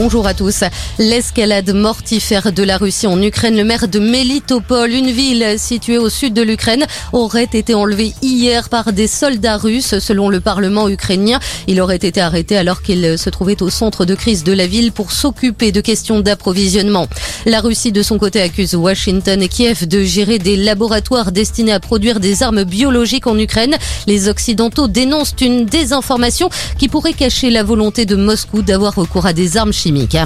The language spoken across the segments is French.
Bonjour à tous. L'escalade mortifère de la Russie en Ukraine, le maire de Melitopol, une ville située au sud de l'Ukraine, aurait été enlevé hier par des soldats russes, selon le Parlement ukrainien. Il aurait été arrêté alors qu'il se trouvait au centre de crise de la ville pour s'occuper de questions d'approvisionnement. La Russie, de son côté, accuse Washington et Kiev de gérer des laboratoires destinés à produire des armes biologiques en Ukraine. Les Occidentaux dénoncent une désinformation qui pourrait cacher la volonté de Moscou d'avoir recours à des armes chimiques.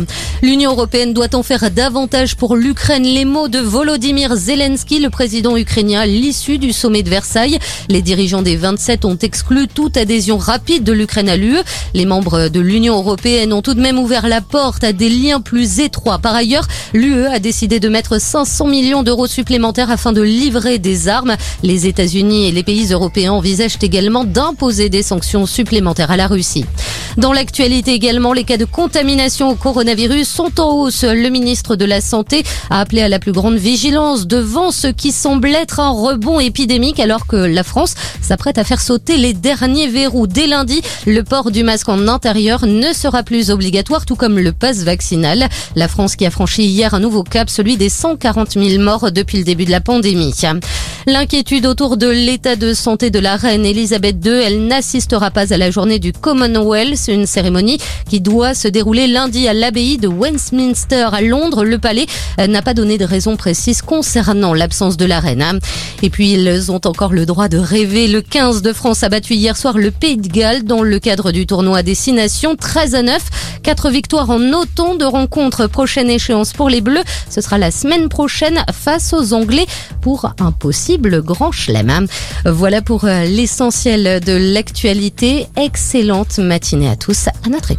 L'Union européenne doit en faire davantage pour l'Ukraine. Les mots de Volodymyr Zelensky, le président ukrainien, l'issue du sommet de Versailles. Les dirigeants des 27 ont exclu toute adhésion rapide de l'Ukraine à l'UE. Les membres de l'Union européenne ont tout de même ouvert la porte à des liens plus étroits. Par ailleurs, l'UE a décidé de mettre 500 millions d'euros supplémentaires afin de livrer des armes. Les États-Unis et les pays européens envisagent également d'imposer des sanctions supplémentaires à la Russie. Dans l'actualité également, les cas de contamination au coronavirus sont en hausse. Le ministre de la Santé a appelé à la plus grande vigilance devant ce qui semble être un rebond épidémique alors que la France s'apprête à faire sauter les derniers verrous. Dès lundi, le port du masque en intérieur ne sera plus obligatoire, tout comme le pass vaccinal. La France qui a franchi hier un nouveau cap, celui des 140 000 morts depuis le début de la pandémie. L'inquiétude autour de l'état de santé de la reine Elisabeth II, elle n'assistera pas à la journée du Commonwealth, une cérémonie qui doit se dérouler lundi à l'abbaye de Westminster à Londres. Le palais n'a pas donné de raison précise concernant l'absence de la reine. Hein. Et puis ils ont encore le droit de rêver. Le 15 de France a battu hier soir le Pays de Galles dans le cadre du tournoi Destination 13 à 9. Quatre victoires en autant de rencontres. Prochaine échéance pour les Bleus, ce sera la semaine prochaine face aux Anglais pour un possible grand chelem. Voilà pour euh, l'essentiel de l'actualité. Excellente matinée à tous à notre